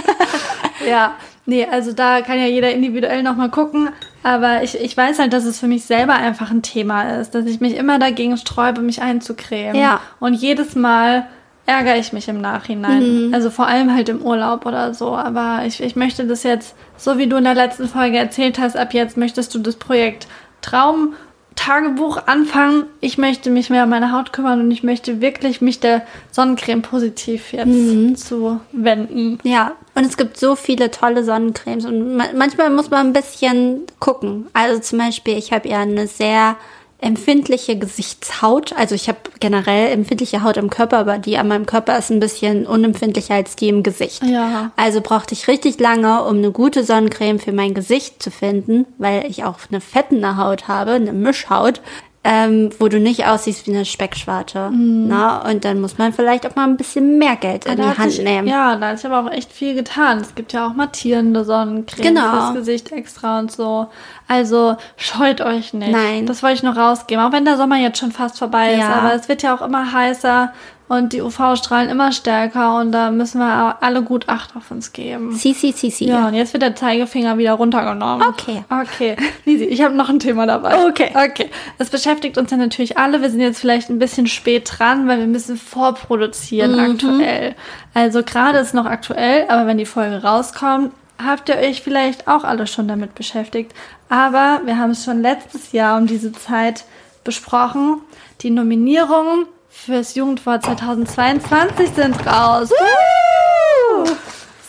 ja, nee, also da kann ja jeder individuell nochmal gucken. Aber ich, ich weiß halt, dass es für mich selber einfach ein Thema ist, dass ich mich immer dagegen sträube, mich einzucremen. Ja. Und jedes Mal ärgere ich mich im Nachhinein. Also vor allem halt im Urlaub oder so. Aber ich, ich möchte das jetzt, so wie du in der letzten Folge erzählt hast, ab jetzt möchtest du das Projekt Traum Tagebuch anfangen. Ich möchte mich mehr um meine Haut kümmern und ich möchte wirklich mich der Sonnencreme positiv jetzt zu wenden. Ja, und es gibt so viele tolle Sonnencremes und ma manchmal muss man ein bisschen gucken. Also zum Beispiel, ich habe ja eine sehr empfindliche Gesichtshaut. Also ich habe generell empfindliche Haut im Körper, aber die an meinem Körper ist ein bisschen unempfindlicher als die im Gesicht. Ja. Also brauchte ich richtig lange, um eine gute Sonnencreme für mein Gesicht zu finden, weil ich auch eine fettende Haut habe, eine Mischhaut. Ähm, wo du nicht aussiehst wie eine Speckschwarte. Na, und dann muss man vielleicht auch mal ein bisschen mehr Geld in die Hand sich, nehmen. Ja, da hat sich aber auch echt viel getan. Es gibt ja auch mattierende Sonnencreme Genau. fürs Gesicht extra und so. Also scheut euch nicht. Nein. Das wollte ich noch rausgeben. Auch wenn der Sommer jetzt schon fast vorbei ist. Ja. Aber es wird ja auch immer heißer und die UV-Strahlen immer stärker. Und da müssen wir alle gut Acht auf uns geben. Si, si, si, si. Ja, und jetzt wird der Zeigefinger wieder runtergenommen. Okay. Okay. Lisi, ich habe noch ein Thema dabei. Okay. Okay. Das beschäftigt uns ja natürlich alle. Wir sind jetzt vielleicht ein bisschen spät dran, weil wir müssen vorproduzieren Mhm. aktuell. Also gerade ist noch aktuell, aber wenn die Folge rauskommt, habt ihr euch vielleicht auch alle schon damit beschäftigt. Aber wir haben es schon letztes Jahr um diese Zeit besprochen. Die Nominierungen fürs Jugendwort 2022 sind raus. Woo!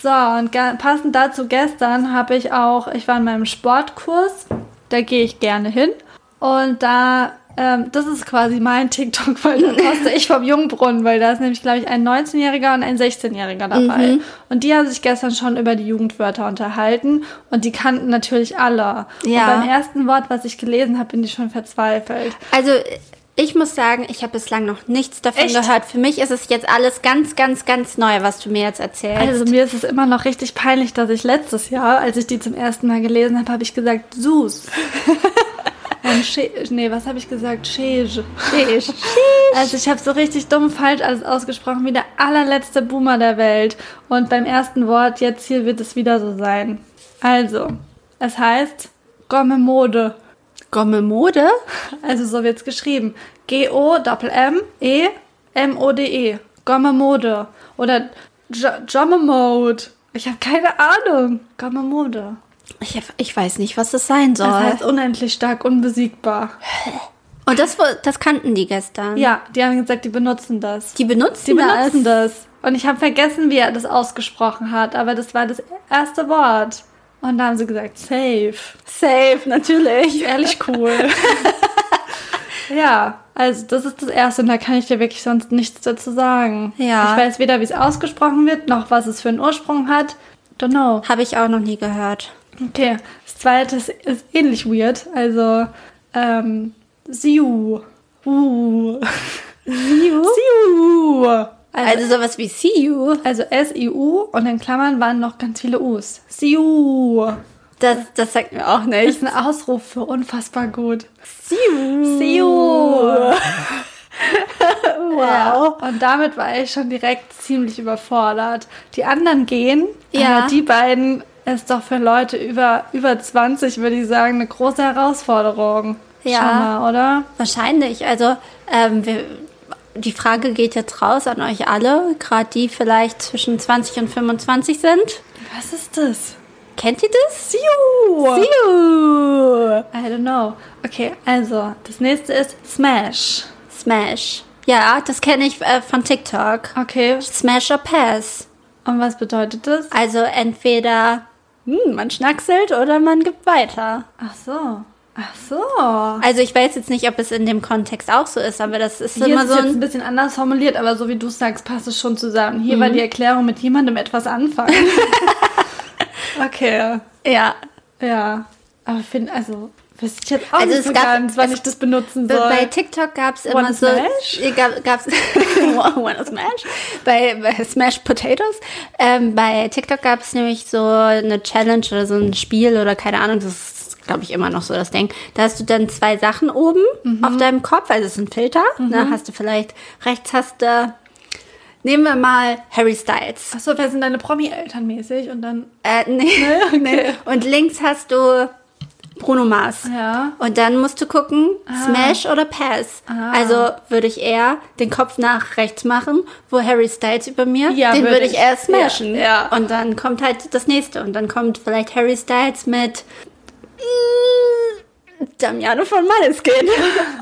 So, und passend dazu gestern habe ich auch, ich war in meinem Sportkurs, da gehe ich gerne hin. Und da ähm, das ist quasi mein TikTok, weil da koste ich vom Jungbrunnen, weil da ist nämlich, glaube ich, ein 19-Jähriger und ein 16-Jähriger dabei. Mhm. Und die haben sich gestern schon über die Jugendwörter unterhalten und die kannten natürlich alle. Ja. Und beim ersten Wort, was ich gelesen habe, bin ich schon verzweifelt. Also ich muss sagen, ich habe bislang noch nichts davon Echt? gehört. Für mich ist es jetzt alles ganz, ganz, ganz neu, was du mir jetzt erzählst. Also mir ist es immer noch richtig peinlich, dass ich letztes Jahr, als ich die zum ersten Mal gelesen habe, habe ich gesagt, Sus. Und nee, was habe ich gesagt? Chege. Also ich habe so richtig dumm falsch alles ausgesprochen, wie der allerletzte Boomer der Welt. Und beim ersten Wort jetzt hier wird es wieder so sein. Also, es heißt Gomme Mode. Gomme Mode? Also so wird es geschrieben. G-O-M-M-E-M-O-D-E. Gomme Mode. Oder Jomme Mode. Ich habe keine Ahnung. Gomme Mode. Ich, ich weiß nicht, was das sein soll. Das heißt unendlich stark, unbesiegbar. Und das, das kannten die gestern. Ja, die haben gesagt, die benutzen das. Die benutzen die das? Die benutzen das. Und ich habe vergessen, wie er das ausgesprochen hat, aber das war das erste Wort. Und da haben sie gesagt, safe. Safe, natürlich. Ehrlich cool. ja, also das ist das Erste und da kann ich dir wirklich sonst nichts dazu sagen. Ja. Ich weiß weder, wie es ausgesprochen wird, noch was es für einen Ursprung hat. Don't know. Habe ich auch noch nie gehört. Okay, das zweite ist, ist ähnlich weird. Also, ähm, Siu. Uh. Siu? Siu. Also, also sowas wie See you. Also S-I-U und in Klammern waren noch ganz viele U's. See Das, das sagt mir auch nicht. Das ist ein Ausruf für unfassbar gut. See you. See you. wow. Ja, und damit war ich schon direkt ziemlich überfordert. Die anderen gehen, ja. aber die beiden ist doch für Leute über, über 20, würde ich sagen, eine große Herausforderung. Ja, mal, oder? Wahrscheinlich. Also ähm, wir, die Frage geht jetzt raus an euch alle, gerade die vielleicht zwischen 20 und 25 sind. Was ist das? Kennt ihr das? Siu! Siu! I don't know. Okay, also, das nächste ist Smash. Smash. Ja, das kenne ich äh, von TikTok. Okay. Smash or Pass. Und was bedeutet das? Also entweder hm, man schnackselt oder man gibt weiter. Ach so. Ach so. Also ich weiß jetzt nicht, ob es in dem Kontext auch so ist, aber das ist Hier immer ist so ein, ein bisschen anders formuliert, aber so wie du sagst, passt es schon zusammen. Hier mhm. war die Erklärung mit jemandem etwas anfangen. okay. Ja. Ja. Aber finde, also Wüsste ich jetzt auch also nicht so gab, ganz, wann ich das benutzen soll. Bei TikTok gab es immer so... Smash? Gab, gab's, Wanna Smash? Bei, bei Smash Potatoes. Ähm, bei TikTok gab es nämlich so eine Challenge oder so ein Spiel oder keine Ahnung, das ist, glaube ich, immer noch so das Ding. Da hast du dann zwei Sachen oben mhm. auf deinem Kopf, also es ist ein Filter. Mhm. Da hast du vielleicht, rechts hast du... Nehmen wir mal Harry Styles. Achso, wer sind deine Promi-Eltern mäßig und dann... Äh, nee, nee, okay. Und links hast du Bruno Mars. Ja. Und dann musst du gucken, ah. Smash oder Pass. Ah. Also würde ich eher den Kopf nach rechts machen, wo Harry Styles über mir, ja, den würde ich eher smashen. Ja, ja. Und dann kommt halt das nächste. Und dann kommt vielleicht Harry Styles mit Damiano von Maneskin.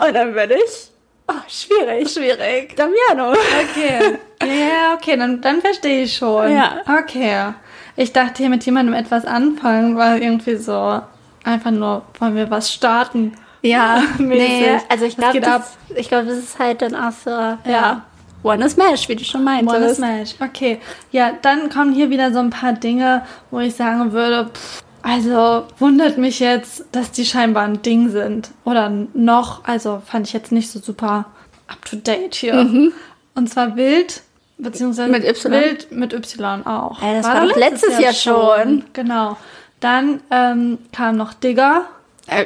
Und dann würde ich Oh, schwierig. Schwierig. Damiano. Okay. Ja, yeah, okay, dann, dann verstehe ich schon. Ja. Okay. Ich dachte hier mit jemandem etwas anfangen, war irgendwie so, einfach nur, wollen wir was starten. Ja, nee, also ich glaube, das, ich glaub, das ist halt dann auch so, ja. ja. One Smash, wie du schon meintest. One Smash, okay. Ja, dann kommen hier wieder so ein paar Dinge, wo ich sagen würde, pff, also wundert mich jetzt, dass die scheinbar ein Ding sind. Oder noch, also fand ich jetzt nicht so super up to date hier. Mhm. Und zwar wild, beziehungsweise mit Y. Wild mit Y auch. Ey, das war, war doch letztes Jahr, schon. Genau. Dann ähm, kam noch Digger. Äh,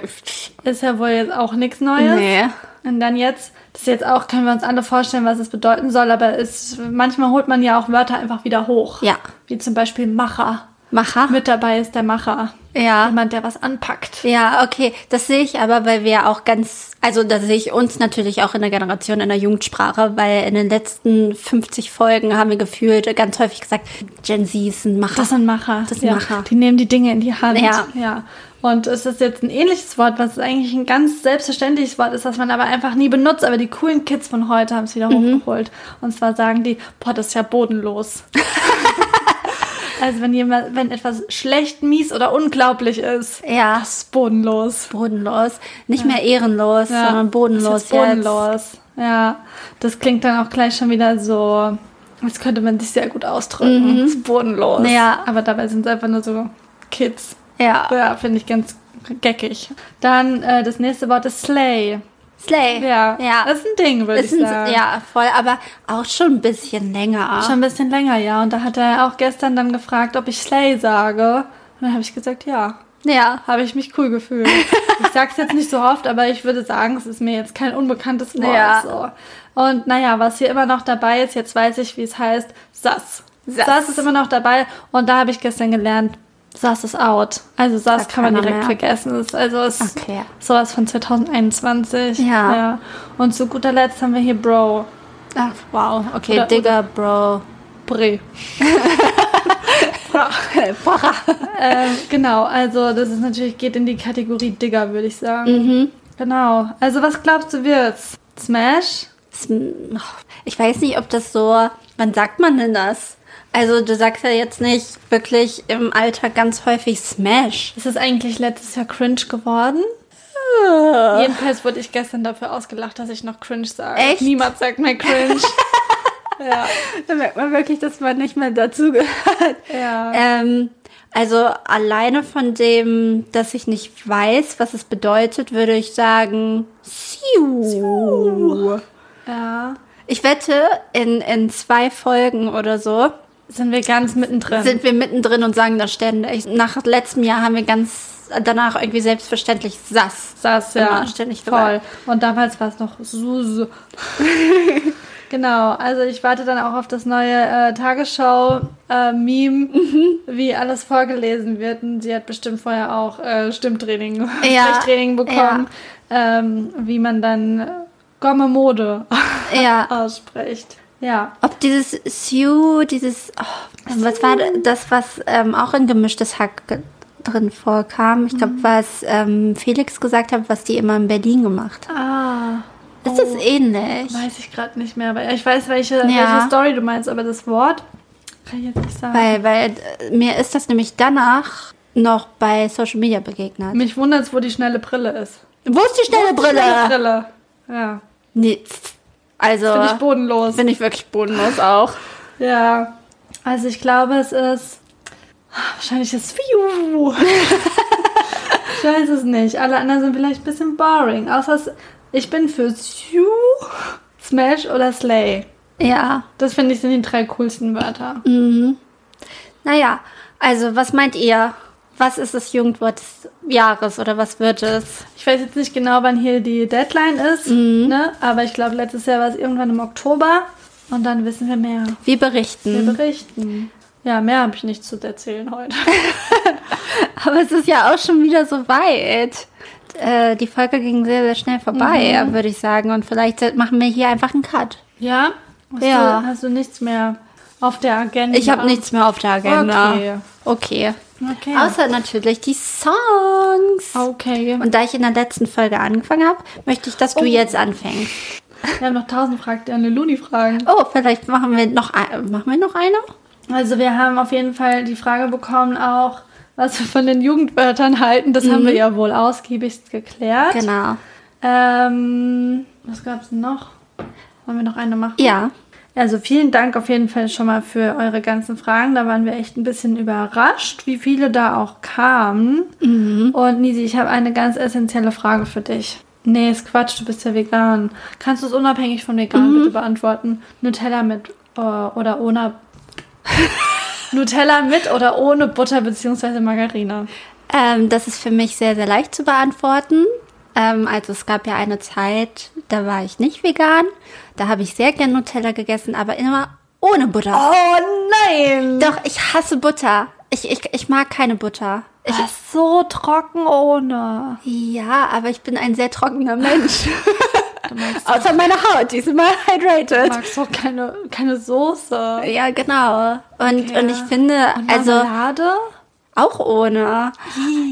ist ja wohl jetzt auch nichts Neues. Nee. Und dann jetzt, das ist jetzt auch, können wir uns alle vorstellen, was es bedeuten soll, aber es, manchmal holt man ja auch Wörter einfach wieder hoch. Ja. Wie zum Beispiel Macher. Macher? Mit dabei ist der Macher. Ja. Jemand, der was anpackt. Ja, okay. Das sehe ich aber, weil wir auch ganz, also da sehe ich uns natürlich auch in der Generation in der Jugendsprache, weil in den letzten 50 Folgen haben wir gefühlt ganz häufig gesagt, Gen Z ist ein Macher. Das sind Macher. Das sind ja. Macher. Die nehmen die Dinge in die Hand. Ja. ja. Und es ist jetzt ein ähnliches Wort, was eigentlich ein ganz selbstverständliches Wort ist, was man aber einfach nie benutzt. Aber die coolen Kids von heute haben es wieder Mhm. hochgeholt. Und zwar sagen die, boah, das ist ja bodenlos. also wenn jemand, wenn etwas schlecht, mies oder unglaublich ist, Ja. das ist bodenlos. bodenlos. Nicht mehr ehrenlos, Ja, sondern bodenlos. Das ist jetzt bodenlos. Ja, das klingt dann auch gleich schon wieder so, als könnte man sich sehr gut ausdrücken. Das ist bodenlos. Mhm. Ja. Aber dabei sind es einfach nur so Kids. Ja. Ja, finde ich ganz geckig. Dann äh, das nächste Wort ist Slay. Slay. Ja, Ja. das ist ein Ding, würde ich ein, sagen. ja, voll, aber auch schon ein bisschen länger. Schon ein bisschen länger, ja. Und da hat er auch gestern dann gefragt, ob ich Slay sage. Und dann habe ich gesagt, ja. Ja. Habe ich mich cool gefühlt. ich sage es jetzt nicht so oft, aber ich würde sagen, es ist mir jetzt kein unbekanntes Wort. Ja. So. Und naja, was hier immer noch dabei ist, jetzt weiß ich, wie es heißt, Sass. Sass. Sass ist immer noch dabei. Und da habe ich gestern gelernt, Sass ist out. Also Sass Sagt kann man direkt mehr. vergessen. Ist also ist Okay. sowas von 2021. Ja. Und zu guter Letzt haben wir hier Bro. Ach, wow. Okay, Oder- Digger, Bro. Bre. Porra. ähm, genau, also das ist natürlich, geht in die Kategorie Digger, würde ich sagen. Mhm. Genau. Also was glaubst du wird's? Smash? Ich weiß nicht, ob das so. Wann sagt man denn das? Also, du sagst ja jetzt nicht wirklich im Alltag ganz häufig Smash. Ist es eigentlich letztes Jahr cringe geworden? Jedenfalls wurde ich gestern dafür ausgelacht, dass ich noch cringe sage. Echt? Niemand sagt mehr cringe. ja. Da merkt man wirklich, dass man nicht mehr dazu gehört. Ja. Ähm, also, alleine von dem, dass ich nicht weiß, was es bedeutet, würde ich sagen, Siu. ja. Ich wette, in, in zwei Folgen oder so Sind wir ganz mittendrin. sind wir mittendrin und sagen das ständig. Nach letztem Jahr haben wir ganz danach irgendwie selbstverständlich Sass. Sass, ja. ständig Voll. dabei. Und damals war es noch Suse. genau, also ich warte dann auch auf das neue äh, Tagesschau-Meme, Mhm. wie alles vorgelesen wird. Und sie hat bestimmt vorher auch äh, Stimmtraining, Ja, Sprechtraining bekommen, ähm, wie man dann äh, Gomme Mode Ja. ausspricht. Ja. Ob dieses Siu, dieses, oh, was war das, was ähm, auch in gemischtes Hack drin vorkam? Ich glaube, was ähm, Felix gesagt hat, was die immer in Berlin gemacht haben. Ah. Ist das ähnlich? Weiß ich gerade nicht mehr, aber ich weiß, welche, Ja. welche Story du meinst, aber das Wort kann ich jetzt nicht sagen. Weil, weil äh, mir ist das nämlich danach noch bei Social Media begegnet. Mich wundert es, wo die schnelle Brille ist. Wo ist die schnelle Brille? Schnelle Brille. Ja. Nee. Also Bin ich bodenlos. bin ich wirklich bodenlos auch. Ja. Also ich glaube, es ist. Wahrscheinlich ist ich weiß es nicht. Alle anderen sind vielleicht ein bisschen boring. Außer ich bin für Siu, Smash oder Slay. Ja. Das finde ich sind die drei coolsten Wörter. Naja, also was meint ihr? Was ist das Jugendwort des Jahres oder was wird es? Ich weiß jetzt nicht genau, wann hier die Deadline ist, ne? aber ich glaube, letztes Jahr war es irgendwann im Oktober und dann wissen wir mehr. Wir berichten. Wir berichten. Ja, mehr habe ich nicht zu erzählen heute. Aber es ist ja auch schon wieder so weit. Äh, die Folge ging sehr, sehr schnell vorbei, Mhm. würde ich sagen. Und vielleicht machen wir hier einfach einen Cut. Ja? Hast, Ja. Du, hast du nichts mehr auf der Agenda? Ich habe nichts mehr auf der Agenda. Okay. Okay. Okay. Außer natürlich die Songs. okay. Und da ich in der letzten Folge angefangen habe, möchte ich, dass du Oh. jetzt anfängst. Wir haben noch tausend Fragen, eine Luni-Fragen. Oh, vielleicht machen wir noch, ein, machen wir noch eine? Also wir haben auf jeden Fall die Frage bekommen auch, was wir von den Jugendwörtern halten. Das haben wir ja wohl ausgiebigst geklärt. Genau. Ähm, was gab es noch? Wollen wir noch eine machen? Ja. Also vielen Dank auf jeden Fall schon mal für eure ganzen Fragen. Da waren wir echt ein bisschen überrascht, wie viele da auch kamen. Und Nisi, ich habe eine ganz essentielle Frage für dich. Nee, ist Quatsch, du bist ja vegan. Kannst du es unabhängig von vegan bitte beantworten? Nutella mit äh, oder ohne Nutella mit oder ohne Butter bzw. Margarine? Ähm, das ist für mich sehr, sehr leicht zu beantworten. Ähm, also es gab ja eine Zeit, da war ich nicht vegan. Da habe ich sehr gern Nutella gegessen, aber immer ohne Butter. Oh nein! Doch, ich hasse Butter. Ich, ich, ich mag keine Butter. Ich, ist so trocken ohne. ja, aber ich bin ein sehr trockener Mensch. Außer meine Haut, die ist immer hydrated. Du magst doch keine, keine Soße. Ja, genau. Und, Okay. und ich finde, Und also Marmelade? Auch ohne.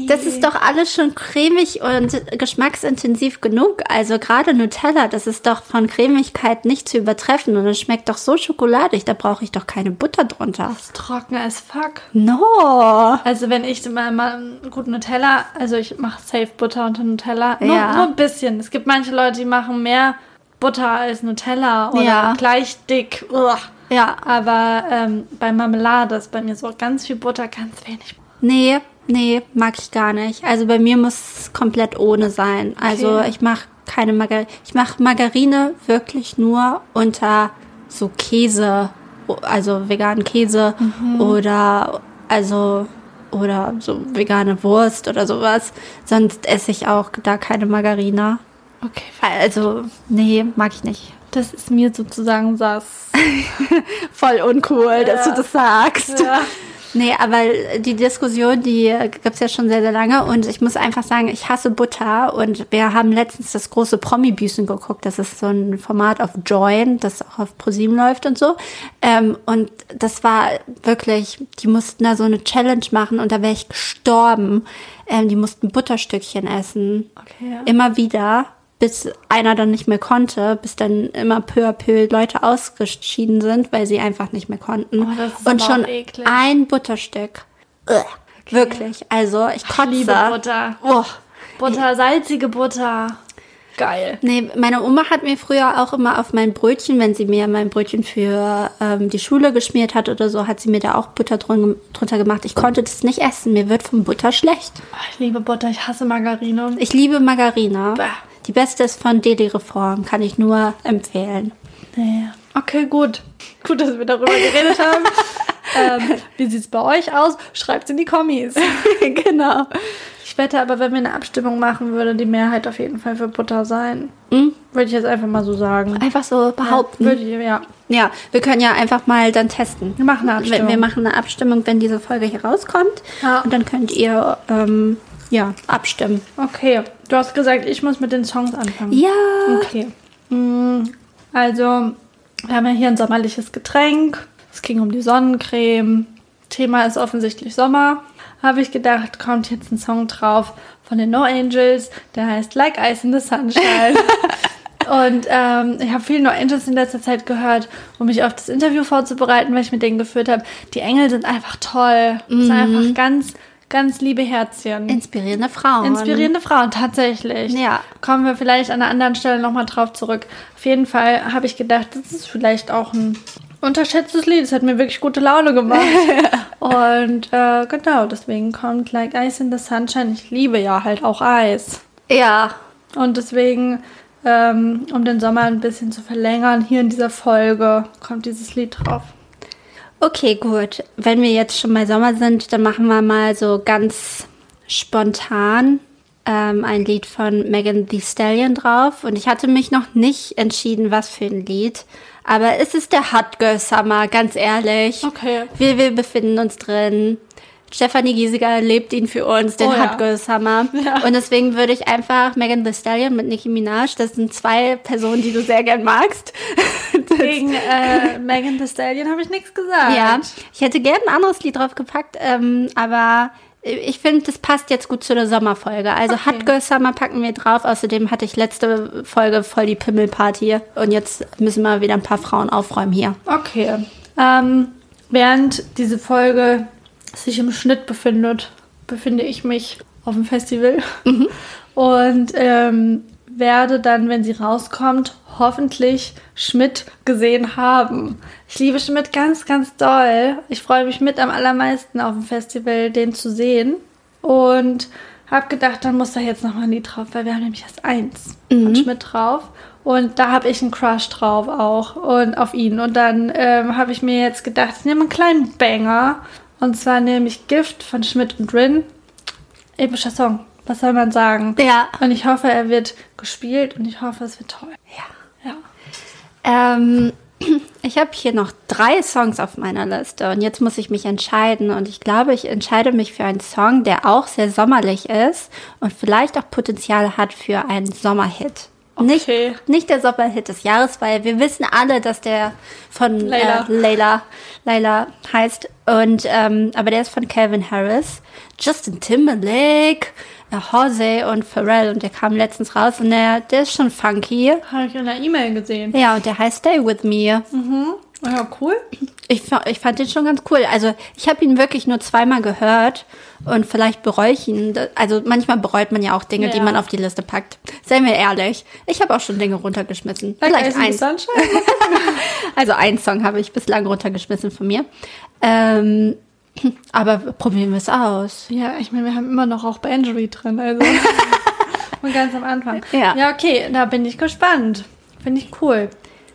Das ist doch alles schon cremig und geschmacksintensiv genug. Also gerade Nutella, das ist doch von Cremigkeit nicht zu übertreffen und es schmeckt doch so schokoladig, da brauche ich doch keine Butter drunter. Das ist trocken as fuck. No. Also wenn ich mal, mal gut Nutella, also ich mache safe Butter unter Nutella. Nur, Ja. nur ein bisschen. Es gibt manche Leute, die machen mehr Butter als Nutella oder Ja. gleich dick. Uah. Ja, Aber ähm, bei Marmelade ist bei mir so ganz viel Butter, ganz wenig. Nee, nee, mag ich gar nicht. Also bei mir muss es komplett ohne sein. Also Okay. ich mache keine Margarine. Ich mache Margarine wirklich nur unter so Käse, also veganen Käse oder also oder so vegane Wurst oder sowas. Sonst esse ich auch da keine Margarine. Okay, Also, nee, mag ich nicht. das ist mir sozusagen sass. Voll uncool, dass Ja. du das sagst. Ja. Nee, aber die Diskussion, die gibt's ja schon sehr, sehr lange. Und ich muss einfach sagen, ich hasse Butter. Und wir haben letztens das große Promi-Büßen geguckt. Das ist so ein Format auf Join, das auch auf ProSieben läuft und so. Ähm, und das war wirklich, die mussten da so eine Challenge machen und da wäre ich gestorben. Ähm, die mussten Butterstückchen essen. Okay, ja. Immer wieder. Bis einer dann nicht mehr konnte, bis dann immer peu à peu Leute ausgeschieden sind, weil sie einfach nicht mehr konnten. Oh, und schon eklig. ein Butterstück. Ugh. Wirklich. Also ich kotze. liebe Butter. Oh. Butter, salzige Butter. Geil. Nee, meine Oma hat mir früher auch immer auf mein Brötchen, wenn sie mir mein Brötchen für ähm, die Schule geschmiert hat oder so, hat sie mir da auch Butter drun drunter gemacht. Ich konnte das nicht essen. Mir wird vom Butter schlecht. Oh, ich liebe Butter, ich hasse Margarine. Ich liebe Margarine. Bäh. Die beste ist von Deli Reform. Kann ich nur empfehlen. Nee. Okay, gut. Gut, dass wir darüber geredet haben. ähm, wie sieht's bei euch aus? Schreibt's in die Kommis. genau. Ich wette aber, wenn wir eine Abstimmung machen, würde die Mehrheit auf jeden Fall für Butter sein. Würde ich jetzt einfach mal so sagen. Einfach so behaupten. Würde ich, ja. Ja, wir können ja einfach mal dann testen. Wir machen eine Abstimmung. Wir, wir machen eine Abstimmung, wenn diese Folge hier rauskommt. Ja. Und dann könnt ihr ähm, ja, abstimmen. Okay, du hast gesagt, ich muss mit den Songs anfangen. Ja. Okay. Mm, Also, wir haben ja hier ein sommerliches Getränk. Es ging um die Sonnencreme. Thema ist offensichtlich Sommer. Habe ich gedacht, kommt jetzt ein Song drauf von den No Angels, der heißt Like Ice in the Sunshine. Und ähm, ich habe viel No Angels in letzter Zeit gehört, um mich auf das Interview vorzubereiten, weil ich mit denen geführt habe. Die Engel sind einfach toll. Das sind einfach ganz, ganz liebe Herzchen. Inspirierende Frauen. Inspirierende Frauen, tatsächlich. Ja. Kommen wir vielleicht an einer anderen Stelle nochmal drauf zurück. Auf jeden Fall habe ich gedacht, das ist vielleicht auch ein unterschätztes Lied. Es hat mir wirklich gute Laune gemacht. Und äh, genau, deswegen kommt Like Ice in the Sunshine. Ich liebe ja halt auch Eis. Ja. Und deswegen, ähm, um den Sommer ein bisschen zu verlängern, hier in dieser Folge kommt dieses Lied drauf. Okay, gut. Wenn wir jetzt schon bei Sommer sind, dann machen wir mal so ganz spontan ähm, ein Lied von Megan Thee Stallion drauf. Und ich hatte mich noch nicht entschieden, was für ein Lied. Aber es ist der Hot Girl Summer, ganz ehrlich. Okay. Wir, wir befinden uns drin. Stefanie Giesiger lebt ihn für uns, den Oh. Hot Girl Summer. Ja. Und deswegen würde ich einfach Megan Thee Stallion mit Nicki Minaj, das sind zwei Personen, die du sehr gern magst. Gegen äh, Megan Thee Stallion habe ich nichts gesagt. Ja, ich hätte gern ein anderes Lied draufgepackt, ähm, aber ich finde, das passt jetzt gut zu der Sommerfolge. Also Okay. Hot Girl Summer packen wir drauf. Außerdem hatte ich letzte Folge voll die Pimmelparty und jetzt müssen wir wieder ein paar Frauen aufräumen hier. Okay. Ähm, während diese Folge sich im Schnitt befindet, befinde ich mich auf dem Festival und ähm, werde dann, wenn sie rauskommt, hoffentlich Schmidt gesehen haben. Ich liebe Schmidt ganz, ganz doll. Ich freue mich mit am allermeisten auf dem Festival, den zu sehen. Und habe gedacht, dann muss da jetzt noch mal ein Lied drauf, weil wir haben nämlich erst eins von Schmidt drauf. Und da habe ich einen Crush drauf auch und auf ihn. Und dann ähm, habe ich mir jetzt gedacht, ich nehme einen kleinen Banger. Und zwar nehme ich Gift von Schmidt und Rin. Epischer Song. Was soll man sagen? Ja. Und ich hoffe, er wird gespielt und ich hoffe, es wird toll. Ja. Ja. Ähm, Ich habe hier noch drei Songs auf meiner Liste und jetzt muss ich mich entscheiden und ich glaube, ich entscheide mich für einen Song, der auch sehr sommerlich ist und vielleicht auch Potenzial hat für einen Sommerhit. Nicht, Okay. nicht der Sommerhit des Jahres, weil wir wissen alle, dass der von Layla. Äh, Layla, Layla heißt. Und ähm, aber der ist von Calvin Harris, Justin Timberlake, äh, Jose und Pharrell und der kam letztens raus und der, der ist schon funky. Habe ich in der E-Mail gesehen. Ja, und der heißt Stay With Me. Ja, cool. Ich, ich fand den schon ganz cool. Also ich habe ihn wirklich nur zweimal gehört und vielleicht bereue ich ihn. Also manchmal bereut man ja auch Dinge, die Ja. man auf die Liste packt. Seien wir ehrlich. Ich habe auch schon Dinge runtergeschmissen. Vielleicht Like Ice in ein. the Sunshine? Also einen Song habe ich bislang runtergeschmissen von mir. Ähm, aber probieren wir es aus. Ja, ich meine, wir haben immer noch auch Banjory drin, also. Und ganz am Anfang. Ja. Ja, okay, da bin ich gespannt. Finde ich cool.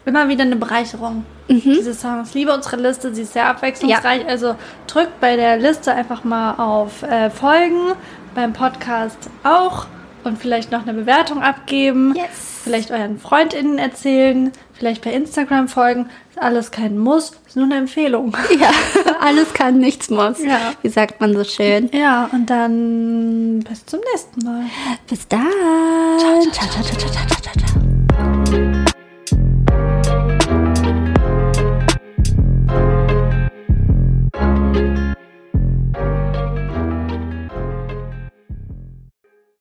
Immer wieder eine Bereicherung, Mhm. diese Songs. Liebe unsere Liste, sie ist sehr abwechslungsreich. Also drückt bei der Liste einfach mal auf äh, Folgen, beim Podcast auch und vielleicht noch eine Bewertung abgeben. Yes. Vielleicht euren FreundInnen erzählen, vielleicht bei Instagram folgen. Ist alles kein Muss, ist nur eine Empfehlung. Ja, alles kann, nichts muss. Ja. Wie sagt man so schön. Ja, und dann bis zum nächsten Mal. Bis dann. Ciao, ciao, ciao, ciao, ciao, ciao, ciao.